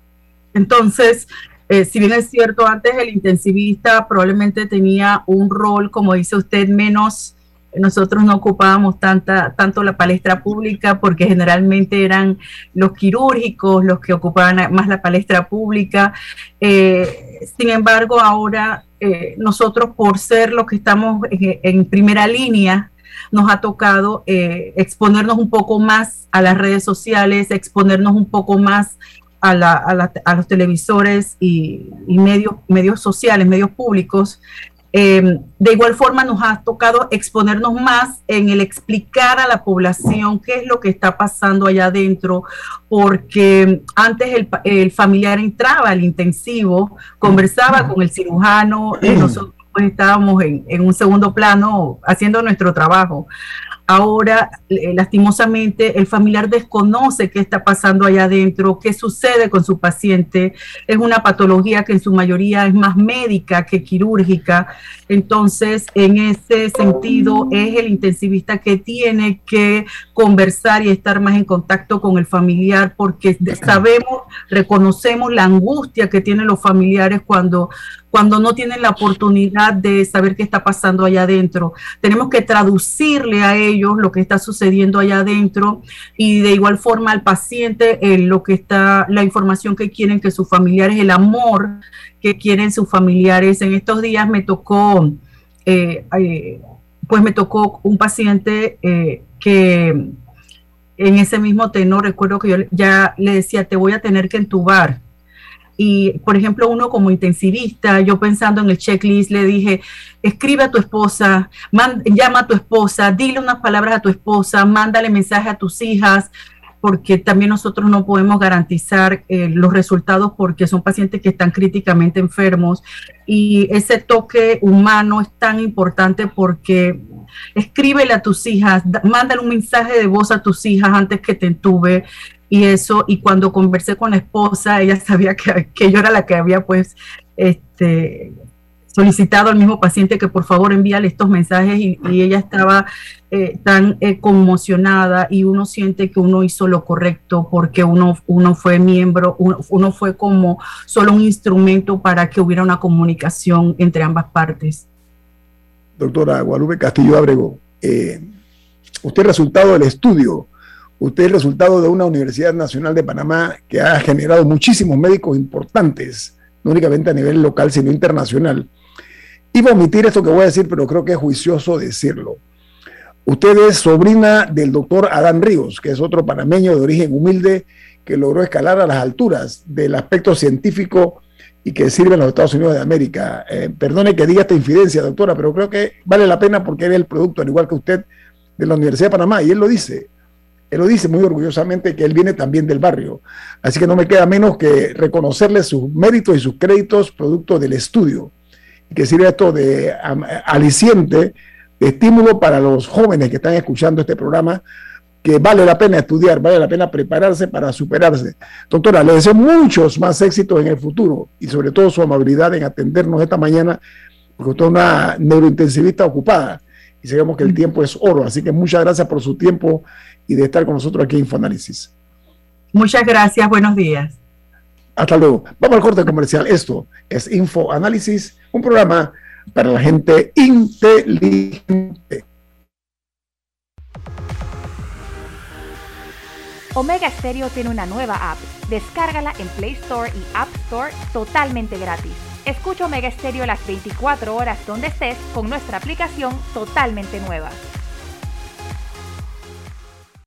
Entonces, eh, si bien es cierto, antes el intensivista probablemente tenía un rol, como dice usted, menos nosotros no ocupábamos tanta, tanto la palestra pública porque generalmente eran los quirúrgicos los que ocupaban más la palestra pública. Eh, sin embargo, ahora eh, nosotros por ser los que estamos en, primera línea, nos ha tocado eh, exponernos un poco más a las redes sociales, exponernos un poco más a, los televisores y, y, medios, medios sociales, medios públicos, Em, de igual forma nos ha tocado exponernos más en el explicar a la población qué es lo que está pasando allá adentro, porque antes el, familiar entraba al intensivo, conversaba con el cirujano, y nosotros pues, estábamos en, en un segundo plano haciendo nuestro trabajo. Ahora, eh, lastimosamente, el familiar desconoce qué está pasando allá adentro, qué sucede con su paciente. Es una patología que en su mayoría es más médica que quirúrgica. Entonces, en ese sentido, es el intensivista que tiene que conversar y estar más en contacto con el familiar porque sabemos, reconocemos la angustia que tienen los familiares cuando cuando no tienen la oportunidad de saber qué está pasando allá adentro. Tenemos que traducirle a ellos lo que está sucediendo allá adentro y de igual forma al paciente eh, lo que está, la información que quieren que sus familiares, el amor que quieren sus familiares. En estos días me tocó, eh, eh, pues me tocó un paciente que en ese mismo tenor, recuerdo que yo ya le decía, te voy a tener que entubar y, por ejemplo, uno como intensivista, yo pensando en el checklist, le dije, escribe a tu esposa, llama a tu esposa, dile unas palabras a tu esposa, mándale mensaje a tus hijas, porque también nosotros no podemos garantizar eh, los resultados porque son pacientes que están críticamente enfermos. Y ese toque humano es tan importante porque escríbele a tus hijas, mándale un mensaje de voz a tus hijas antes que te entube, y eso, y cuando conversé con la esposa, ella sabía que, que yo era la que había pues este, solicitado al mismo paciente que por favor envíale estos mensajes y, ella estaba eh, tan eh, conmocionada y uno siente que uno hizo lo correcto porque uno, uno fue miembro, uno, fue como solo un instrumento para que hubiera una comunicación entre ambas partes. Doctora Guadalupe Castillo Abrego, eh, usted resultado del estudio Usted es resultado de una Universidad Nacional de Panamá que ha generado muchísimos médicos importantes, no únicamente a nivel local, sino internacional. Iba a omitir esto que voy a decir, pero creo que es juicioso decirlo. Usted es sobrina del doctor Adán Ríos, que es otro panameño de origen humilde que logró escalar a las alturas del aspecto científico y que sirve en los Estados Unidos de América. Eh, perdone que diga esta infidencia, doctora, pero creo que vale la pena porque él es el producto, al igual que usted, de la Universidad de Panamá. Y él lo dice, él lo dice muy orgullosamente que él viene también del barrio. Así que no me queda menos que reconocerle sus méritos y sus créditos producto del estudio. Y que sirve esto de aliciente, de estímulo para los jóvenes que están escuchando este programa, que vale la pena estudiar, vale la pena prepararse para superarse. Doctora, le deseo muchos más éxitos en el futuro y sobre todo su amabilidad en atendernos esta mañana, porque usted es una neurointensivista ocupada y sabemos que el tiempo es oro. Así que muchas gracias por su tiempo y de estar con nosotros aquí en Infoanálisis. Muchas gracias, buenos días. Hasta luego. Vamos al corte comercial. Esto es Infoanálisis, un programa para la gente inteligente. Omega Stereo tiene una nueva app. Descárgala en Play Store y App Store Store totalmente gratis. Escucha Omega Stereo las 24 horas donde estés con nuestra aplicación totalmente nueva.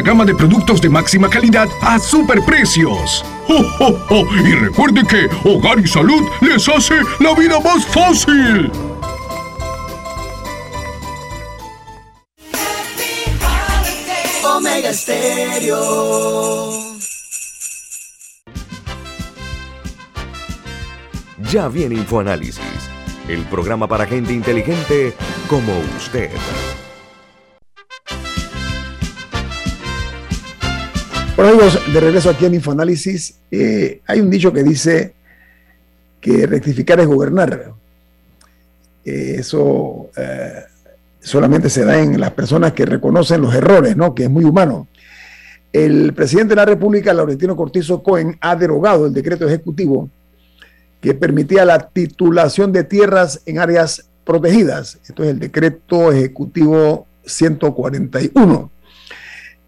gama de productos de máxima calidad a superprecios. ¡Oh, oh, oh! Y recuerde que Hogar y Salud les hace la vida más fácil. Omega Stereo. Ya viene InfoAnálisis, el programa para gente inteligente como usted. De regreso aquí en Infoanálisis, eh, hay un dicho que dice que rectificar es gobernar. Eh, eso eh, solamente se da en las personas que reconocen los errores, ¿no? Que es muy humano. El presidente de la República, Laurentino Cortizo Cohen, ha derogado el decreto ejecutivo que permitía la titulación de tierras en áreas protegidas. Esto es el decreto ejecutivo 141.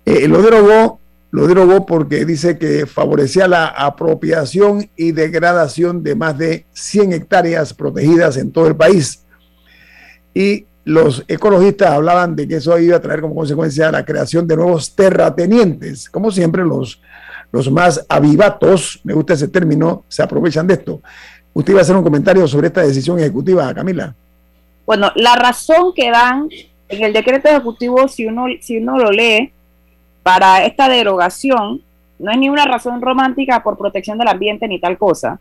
lo derogó lo derogó porque dice que favorecía la apropiación y degradación de más de 100 hectáreas protegidas en todo el país. Y los ecologistas hablaban de que eso iba a traer como consecuencia la creación de nuevos terratenientes. Como siempre, los, los más avivatos, me gusta ese término, se aprovechan de esto. Usted iba a hacer un comentario sobre esta decisión ejecutiva, Camila. Bueno, la razón que dan en el decreto ejecutivo, si uno, si uno lo lee, para esta derogación no es ni una razón romántica por protección del ambiente ni tal cosa.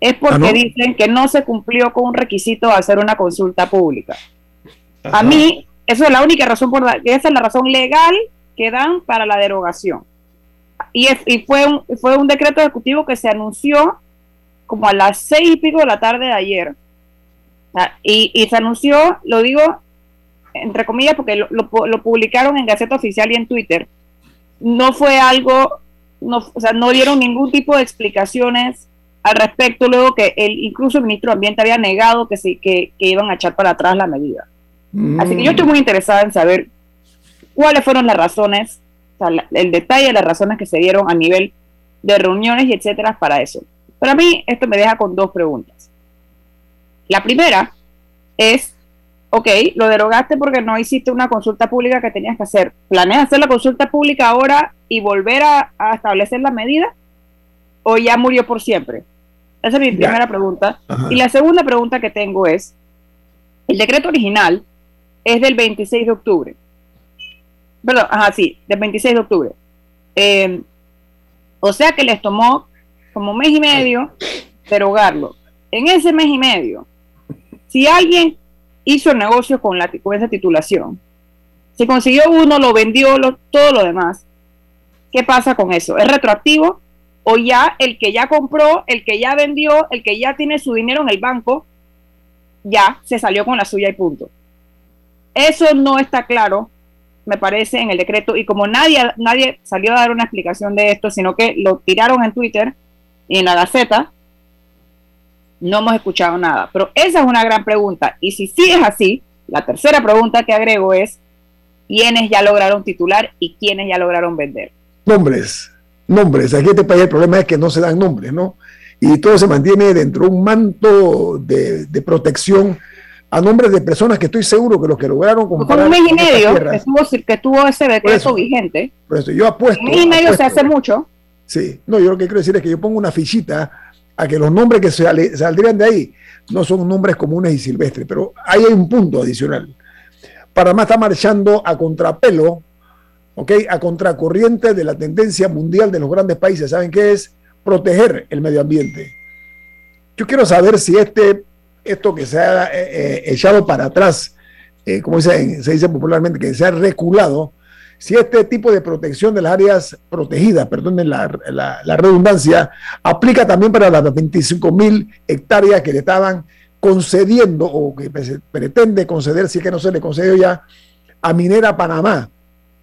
Es porque ah, dicen que no se cumplió con un requisito de hacer una consulta pública. A mí, eso es la única razón, por esa es la razón legal que dan para la derogación. Y, fue, un, fue un decreto ejecutivo que se anunció como a las seis y pico de la tarde de ayer. Ah, y, y se anunció, lo digo entre comillas, porque lo, lo publicaron en Gaceta Oficial y en Twitter no fue algo, no, o sea, no dieron ningún tipo de explicaciones al respecto, luego que el, incluso el ministro de Ambiente había negado que, sí, que, iban a echar para atrás la medida. Así que yo estoy muy interesada en saber cuáles fueron las razones, el detalle de las razones que se dieron a nivel de reuniones y etcétera para eso. Para mí, esto me deja con dos preguntas. La primera es ok, lo derogaste porque no hiciste una consulta pública que tenías que hacer. ¿Planeas hacer la consulta pública ahora y volver a, establecer la medida? ¿O ya murió por siempre? Esa es mi primera pregunta. Y la segunda pregunta que tengo es, el decreto original es del 26 de octubre. Perdón, ajá, sí, del 26 de octubre. Eh, o sea que les tomó como mes y medio derogarlo. En ese mes y medio, si alguien hizo negocio con, la, con esa titulación. Si consiguió uno, lo vendió, todo lo demás. ¿Qué pasa con eso? ¿Es retroactivo? ¿O ya el que ya compró, el que ya vendió, el que ya tiene su dinero en el banco, ya se salió con la suya y punto? Eso no está claro, me parece, en el decreto. Y como nadie, nadie salió a dar una explicación de esto, sino que lo tiraron en Twitter y en la Gaceta, no hemos escuchado nada. Pero esa es una gran pregunta. Y si sí es así, la tercera pregunta que agrego es, ¿quiénes ya lograron titular y quiénes ya lograron vender? Nombres, nombres. Aquí en este país el problema es que no se dan nombres, ¿no? Y todo se mantiene dentro de un manto de, protección a nombre de personas que estoy seguro que los que lograron comprar... Con un mes y medio que tuvo, ese decreto vigente. Por eso yo apuesto... Un mes y medio se hace mucho. Sí, no, yo lo que quiero decir es que yo pongo una fichita a que los nombres que saldrían de ahí no son nombres comunes y silvestres, pero ahí hay un punto adicional. Panamá está marchando a contrapelo, ¿ok? A contracorriente de la tendencia mundial de los grandes países. ¿Saben qué es? Proteger el medio ambiente. Yo quiero saber si este, esto que se ha eh, eh, echado para atrás, eh, como se, dice popularmente, que se ha reculado, si este tipo de protección de las áreas protegidas, perdonen la, redundancia, aplica también para las 25 mil hectáreas que le estaban concediendo o que pretende conceder, si es que no se le concedió ya, a Minera Panamá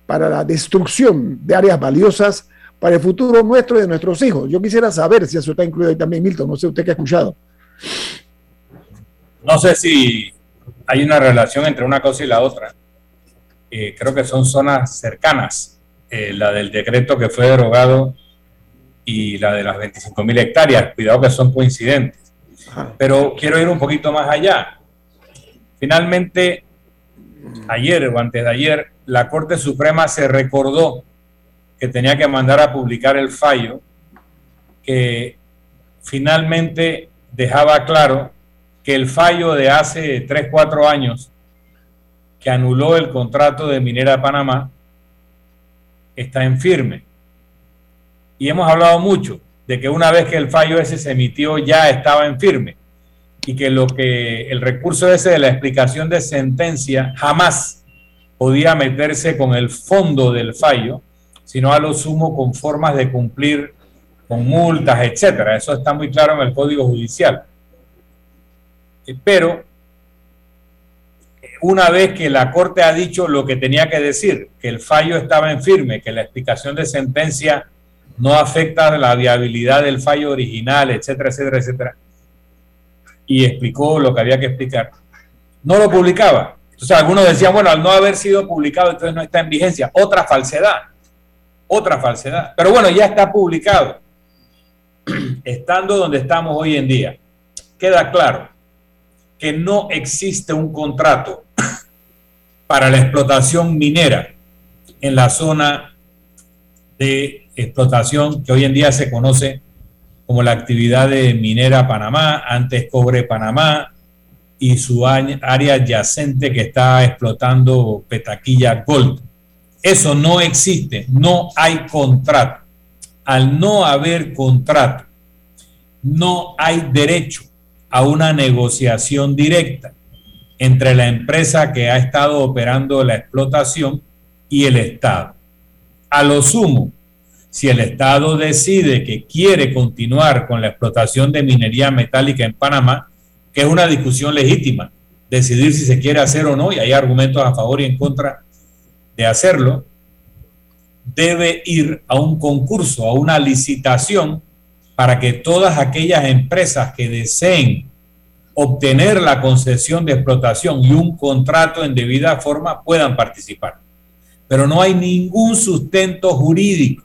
para la destrucción de áreas valiosas para el futuro nuestro y de nuestros hijos. Yo quisiera saber si eso está incluido ahí también, Milton. No sé usted qué ha escuchado. No sé si hay una relación entre una cosa y la otra. Eh, creo que son zonas cercanas, eh, la del decreto que fue derogado y la de las 25 mil hectáreas. Cuidado que son coincidentes. Pero quiero ir un poquito más allá. Finalmente, ayer o antes de ayer, la Corte Suprema se recordó que tenía que mandar a publicar el fallo que finalmente dejaba claro que el fallo de hace 3, 4 años que anuló el contrato de Minera Panamá está en firme. Y hemos hablado mucho de que una vez que el fallo ese se emitió ya estaba en firme y que lo que el recurso ese de la explicación de sentencia jamás podía meterse con el fondo del fallo, sino a lo sumo con formas de cumplir con multas, etcétera. Eso está muy claro en el Código Judicial. Pero una vez que la Corte ha dicho lo que tenía que decir, que el fallo estaba en firme, que la explicación de sentencia no afecta la viabilidad del fallo original, etcétera, etcétera, etcétera, y explicó lo que había que explicar, no lo publicaba. Entonces algunos decían, bueno, al no haber sido publicado, entonces no está en vigencia. Otra falsedad, otra falsedad. Pero bueno, ya está publicado, *clears throat* estando donde estamos hoy en día. Queda claro que no existe un contrato para la explotación minera en la zona de explotación que hoy en día se conoce como la actividad de Minera Panamá, antes Cobre Panamá y su área adyacente que está explotando Petaquilla Gold. Eso no existe, no hay contrato. Al no haber contrato, no hay derecho a una negociación directa entre la empresa que ha estado operando la explotación y el Estado. A lo sumo, si el Estado decide que quiere continuar con la explotación de minería metálica en Panamá, que es una discusión legítima, decidir si se quiere hacer o no, y hay argumentos a favor y en contra de hacerlo, debe ir a un concurso, a una licitación, para que todas aquellas empresas que deseen obtener la concesión de explotación y un contrato en debida forma puedan participar. Pero no hay ningún sustento jurídico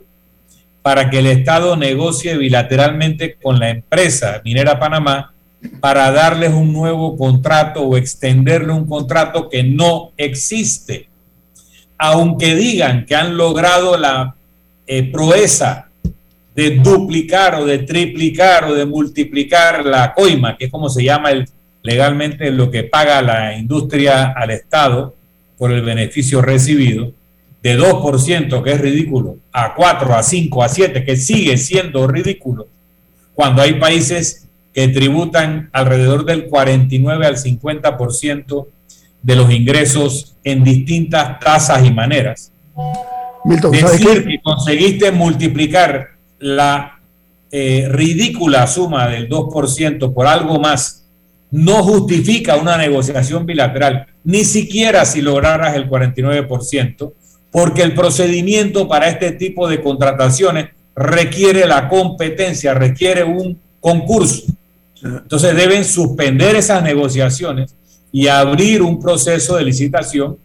para que el Estado negocie bilateralmente con la empresa Minera Panamá para darles un nuevo contrato o extenderle un contrato que no existe. Aunque digan que han logrado la eh, proeza de duplicar o de triplicar o de multiplicar la coima, que es como se llama el, legalmente lo que paga la industria al Estado por el beneficio recibido, de 2%, que es ridículo, a 4, a 5, a 7, que sigue siendo ridículo, cuando hay países que tributan alrededor del 49 al 50% de los ingresos en distintas tasas y maneras. Decir que conseguiste multiplicar la eh, ridícula suma del 2% por algo más no justifica una negociación bilateral, ni siquiera si lograras el 49%, porque el procedimiento para este tipo de contrataciones requiere la competencia, requiere un concurso. Entonces deben suspender esas negociaciones y abrir un proceso de licitación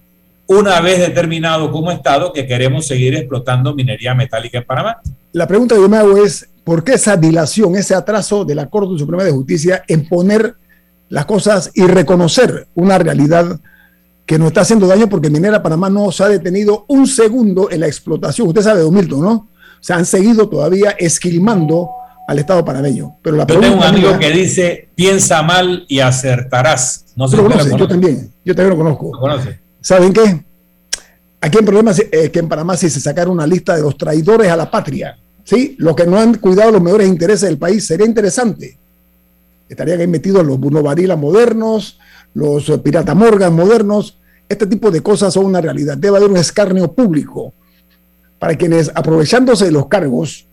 una vez determinado como Estado que queremos seguir explotando minería metálica en Panamá. La pregunta que yo me hago es, ¿por qué esa dilación, ese atraso de la Corte Suprema de Justicia en poner las cosas y reconocer una realidad que nos está haciendo daño porque Minera Panamá no se ha detenido un segundo en la explotación? Usted sabe, Don Milton, ¿no? Se han seguido todavía esquilmando al Estado panameño. Pero la yo tengo un amigo que dice, piensa mal y acertarás. No sé lo conoce, yo también, yo también lo conozco. ¿Saben qué? Aquí el problema eh, que en Panamá si se sacara una lista de los traidores a la patria, ¿sí? Los que no han cuidado los mejores intereses del país, sería interesante. Estarían ahí metidos los Bruno modernos, los eh, Pirata Morgan modernos. Este tipo de cosas son una realidad. Debe haber un escarnio público para quienes, aprovechándose de los cargos,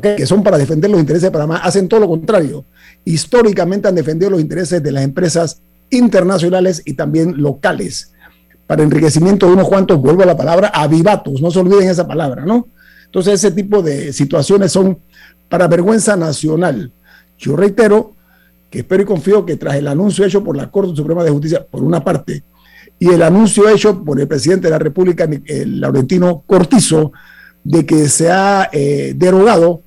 que son para defender los intereses de Panamá, hacen todo lo contrario. Históricamente han defendido los intereses de las empresas internacionales y también locales para enriquecimiento de unos cuantos, vuelvo a la palabra, avivatos, no se olviden esa palabra, ¿no? Entonces ese tipo de situaciones son para vergüenza nacional. Yo reitero que espero y confío que tras el anuncio hecho por la Corte Suprema de Justicia, por una parte, y el anuncio hecho por el presidente de la República, el Laurentino Cortizo, de que se ha eh, derogado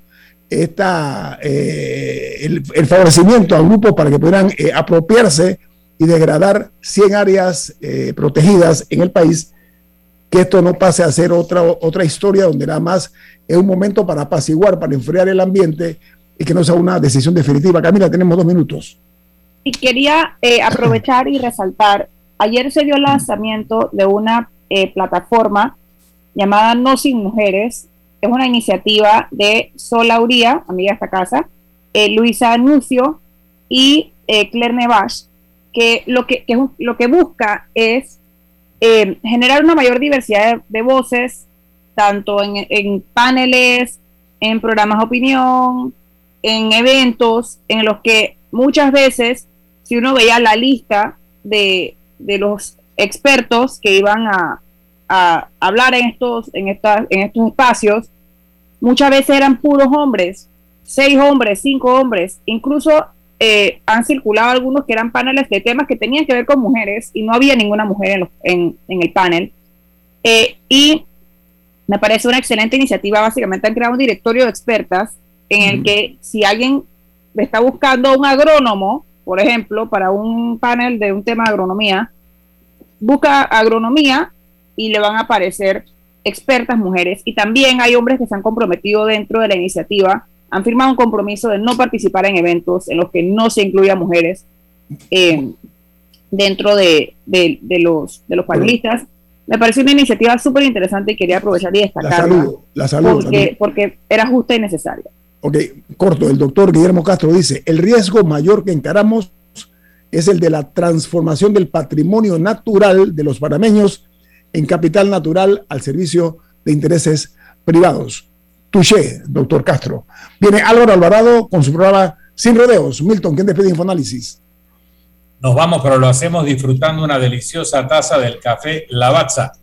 esta, eh, el, favorecimiento a grupos para que pudieran eh, apropiarse y degradar 100 áreas eh, protegidas en el país, que esto no pase a ser otra, otra historia donde nada más es un momento para apaciguar, para enfriar el ambiente y que no sea una decisión definitiva. Camila, tenemos dos minutos. Y quería eh, aprovechar y resaltar, ayer se dio el lanzamiento de una eh, plataforma llamada No Sin Mujeres, es una iniciativa de Solauría, amiga de esta casa, Luisa Anuncio y Claire Nevache, que lo que, lo que busca es eh, generar una mayor diversidad de, voces, tanto en, paneles, en programas de opinión, en eventos, en los que muchas veces, si uno veía la lista de, los expertos que iban a, hablar en estos, en, estas, en estos espacios, muchas veces eran puros hombres, seis hombres, cinco hombres, incluso eh, han circulado algunos que eran paneles de temas que tenían que ver con mujeres y no había ninguna mujer en, el panel. Eh, y me parece una excelente iniciativa. Básicamente han creado un directorio de expertas en el que si alguien está buscando un agrónomo, por ejemplo, para un panel de un tema de agronomía, busca agronomía y le van a aparecer expertas mujeres. Y también hay hombres que se han comprometido dentro de la iniciativa han firmado un compromiso de no participar en eventos en los que no se incluya mujeres eh, dentro de, los, de los panelistas. Me pareció una iniciativa súper interesante y quería aprovechar y destacarla. La salud, porque, porque era justa y necesaria. Ok, corto. El doctor Guillermo Castro dice, el riesgo mayor que encaramos es el de la transformación del patrimonio natural de los panameños en capital natural al servicio de intereses privados. Touché, doctor Castro. Viene Álvaro Alvarado con su programa Sin Rodeos. Milton, ¿quién despide Infoanálisis? Nos vamos, pero lo hacemos disfrutando una deliciosa taza del café Lavazza.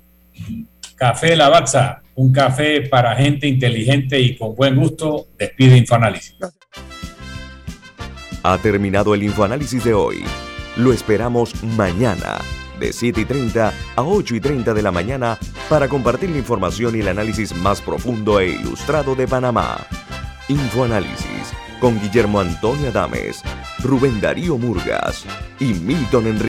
Café Lavazza, un café para gente inteligente y con buen gusto. Despide Infoanálisis. Ha terminado el Infoanálisis de hoy. Lo esperamos mañana de 7 y 30 a 8 y 30 de la mañana para compartir la información y el análisis más profundo e ilustrado de Panamá. Infoanálisis con Guillermo Antonio Adames, Rubén Darío Murgas y Milton Enrique.